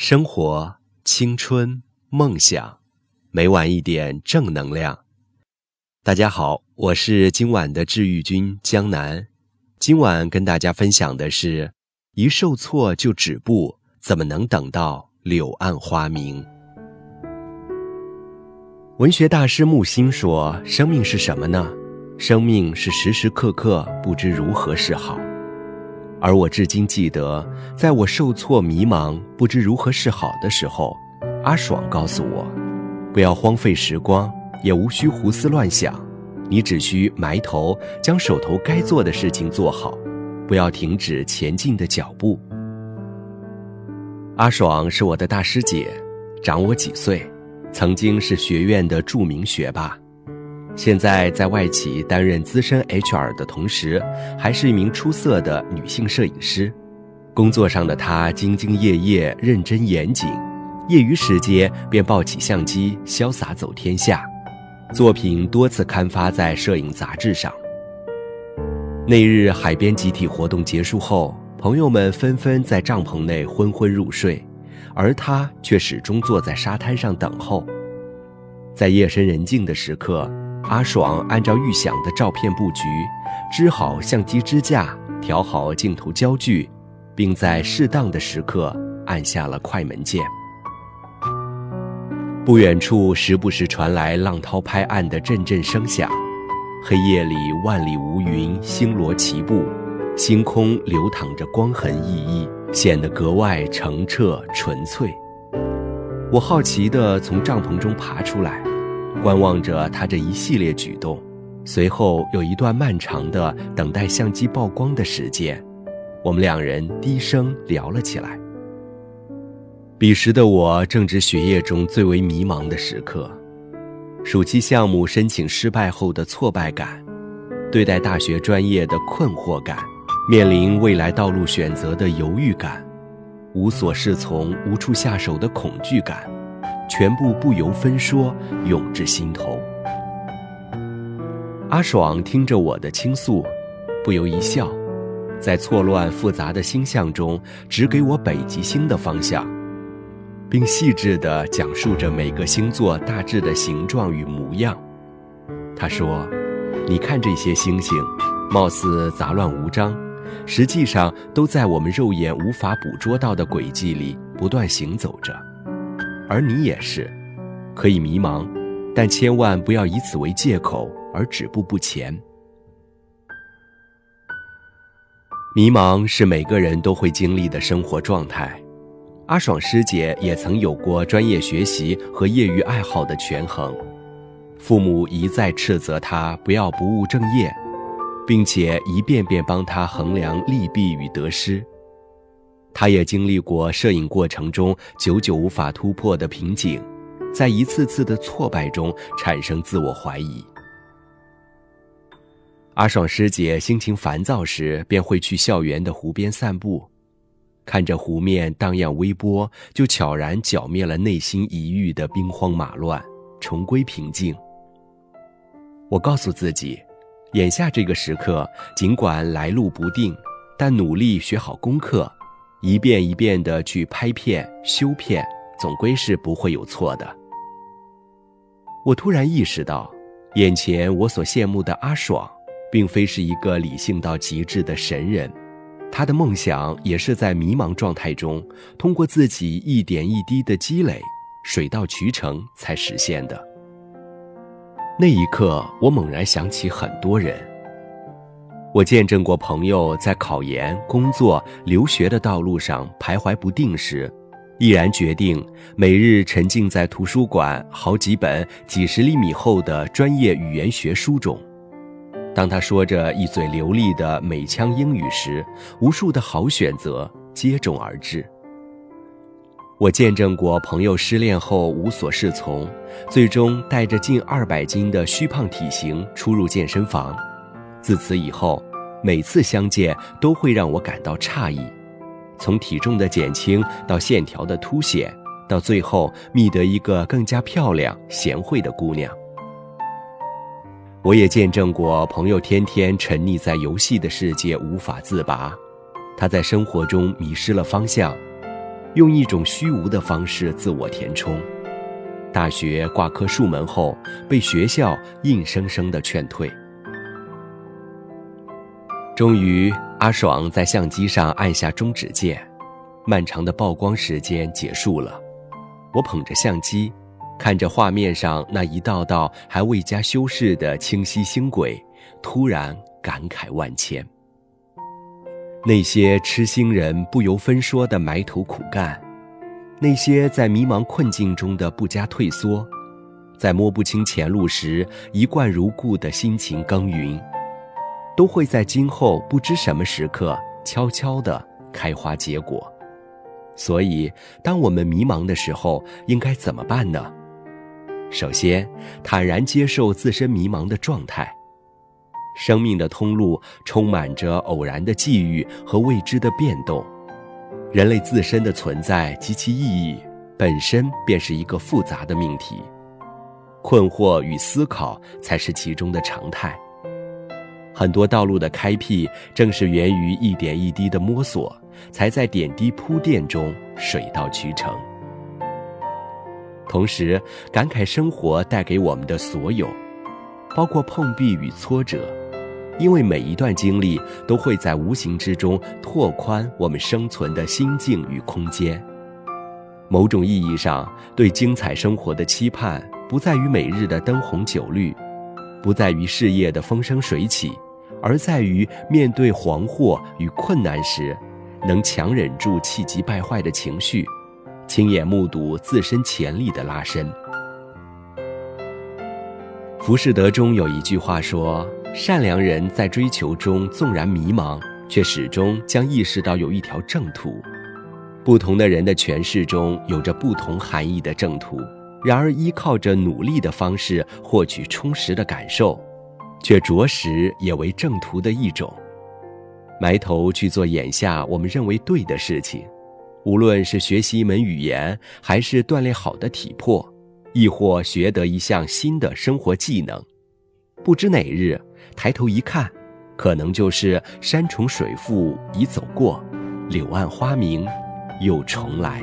生活、青春、梦想，每晚一点正能量。大家好，我是今晚的治愈君江南。今晚跟大家分享的是：一受挫就止步，怎么能等到柳暗花明？文学大师木心说：“生命是什么呢？生命是时时刻刻不知如何是好。”而我至今记得，在我受挫、迷茫、不知如何是好的时候，阿爽告诉我：“不要荒废时光，也无需胡思乱想，你只需埋头将手头该做的事情做好，不要停止前进的脚步。”阿爽是我的大师姐，长我几岁，曾经是学院的著名学霸。现在在外企担任资深 HR 的同时，还是一名出色的女性摄影师。工作上的她兢兢业业、认真严谨，业余时间便抱起相机潇洒走天下，作品多次刊发在摄影杂志上。那日海边集体活动结束后，朋友们纷纷在帐篷内昏昏入睡，而她却始终坐在沙滩上等候。在夜深人静的时刻。阿爽按照预想的照片布局，支好相机支架，调好镜头焦距，并在适当的时刻按下了快门键。不远处时不时传来浪涛拍岸的阵阵声响，黑夜里万里无云，星罗棋布，星空流淌着光痕熠熠，显得格外澄澈纯粹。我好奇地从帐篷中爬出来。观望着他这一系列举动，随后有一段漫长的等待相机曝光的时间，我们两人低声聊了起来。彼时的我正值学业中最为迷茫的时刻，暑期项目申请失败后的挫败感，对待大学专业的困惑感，面临未来道路选择的犹豫感，无所适从、无处下手的恐惧感。全部不由分说涌至心头。阿爽听着我的倾诉，不由一笑，在错乱复杂的星象中指给我北极星的方向，并细致地讲述着每个星座大致的形状与模样。他说：“你看这些星星，貌似杂乱无章，实际上都在我们肉眼无法捕捉到的轨迹里不断行走着。”而你也是，可以迷茫，但千万不要以此为借口而止步不前。迷茫是每个人都会经历的生活状态。阿爽师姐也曾有过专业学习和业余爱好的权衡，父母一再斥责她不要不务正业，并且一遍遍帮她衡量利弊与得失。他也经历过摄影过程中久久无法突破的瓶颈，在一次次的挫败中产生自我怀疑。阿爽师姐心情烦躁时，便会去校园的湖边散步，看着湖面荡漾微波，就悄然剿灭了内心一遇的兵荒马乱，重归平静。我告诉自己，眼下这个时刻，尽管来路不定，但努力学好功课。一遍一遍的去拍片修片，总归是不会有错的。我突然意识到，眼前我所羡慕的阿爽，并非是一个理性到极致的神人，他的梦想也是在迷茫状态中，通过自己一点一滴的积累，水到渠成才实现的。那一刻，我猛然想起很多人。我见证过朋友在考研、工作、留学的道路上徘徊不定时，毅然决定每日沉浸在图书馆好几本几十厘米厚的专业语言学书中。当他说着一嘴流利的美腔英语时，无数的好选择接踵而至。我见证过朋友失恋后无所适从，最终带着近二百斤的虚胖体型出入健身房。自此以后，每次相见都会让我感到诧异，从体重的减轻到线条的凸显，到最后觅得一个更加漂亮、贤惠的姑娘。我也见证过朋友天天沉溺在游戏的世界无法自拔，他在生活中迷失了方向，用一种虚无的方式自我填充。大学挂科数门后，被学校硬生生的劝退。终于，阿爽在相机上按下终止键，漫长的曝光时间结束了。我捧着相机，看着画面上那一道道还未加修饰的清晰星轨，突然感慨万千。那些痴心人不由分说的埋头苦干。那些在迷茫困境中的不加退缩，在摸不清前路时一贯如故的辛勤耕耘，都会在今后不知什么时刻悄悄地开花结果。所以，当我们迷茫的时候，应该怎么办呢？首先，坦然接受自身迷茫的状态。生命的通路充满着偶然的际遇和未知的变动。人类自身的存在及其意义，本身便是一个复杂的命题，困惑与思考才是其中的常态。很多道路的开辟，正是源于一点一滴的摸索，才在点滴铺垫中水到渠成。同时，感慨生活带给我们的所有，包括碰壁与挫折。因为每一段经历都会在无形之中拓宽我们生存的心境与空间。某种意义上，对精彩生活的期盼，不在于每日的灯红酒绿，不在于事业的风生水起，而在于面对惶惑与困难时，能强忍住气急败坏的情绪，亲眼目睹自身潜力的拉伸。浮士德中有一句话说。善良人在追求中纵然迷茫，却始终将意识到有一条正途。不同的人的诠释中有着不同含义的正途，然而依靠着努力的方式获取充实的感受，却着实也为正途的一种。埋头去做眼下我们认为对的事情，无论是学习一门语言，还是锻炼好的体魄，亦或学得一项新的生活技能，不知哪日。抬头一看，可能就是山重水复已走过，柳暗花明又重来。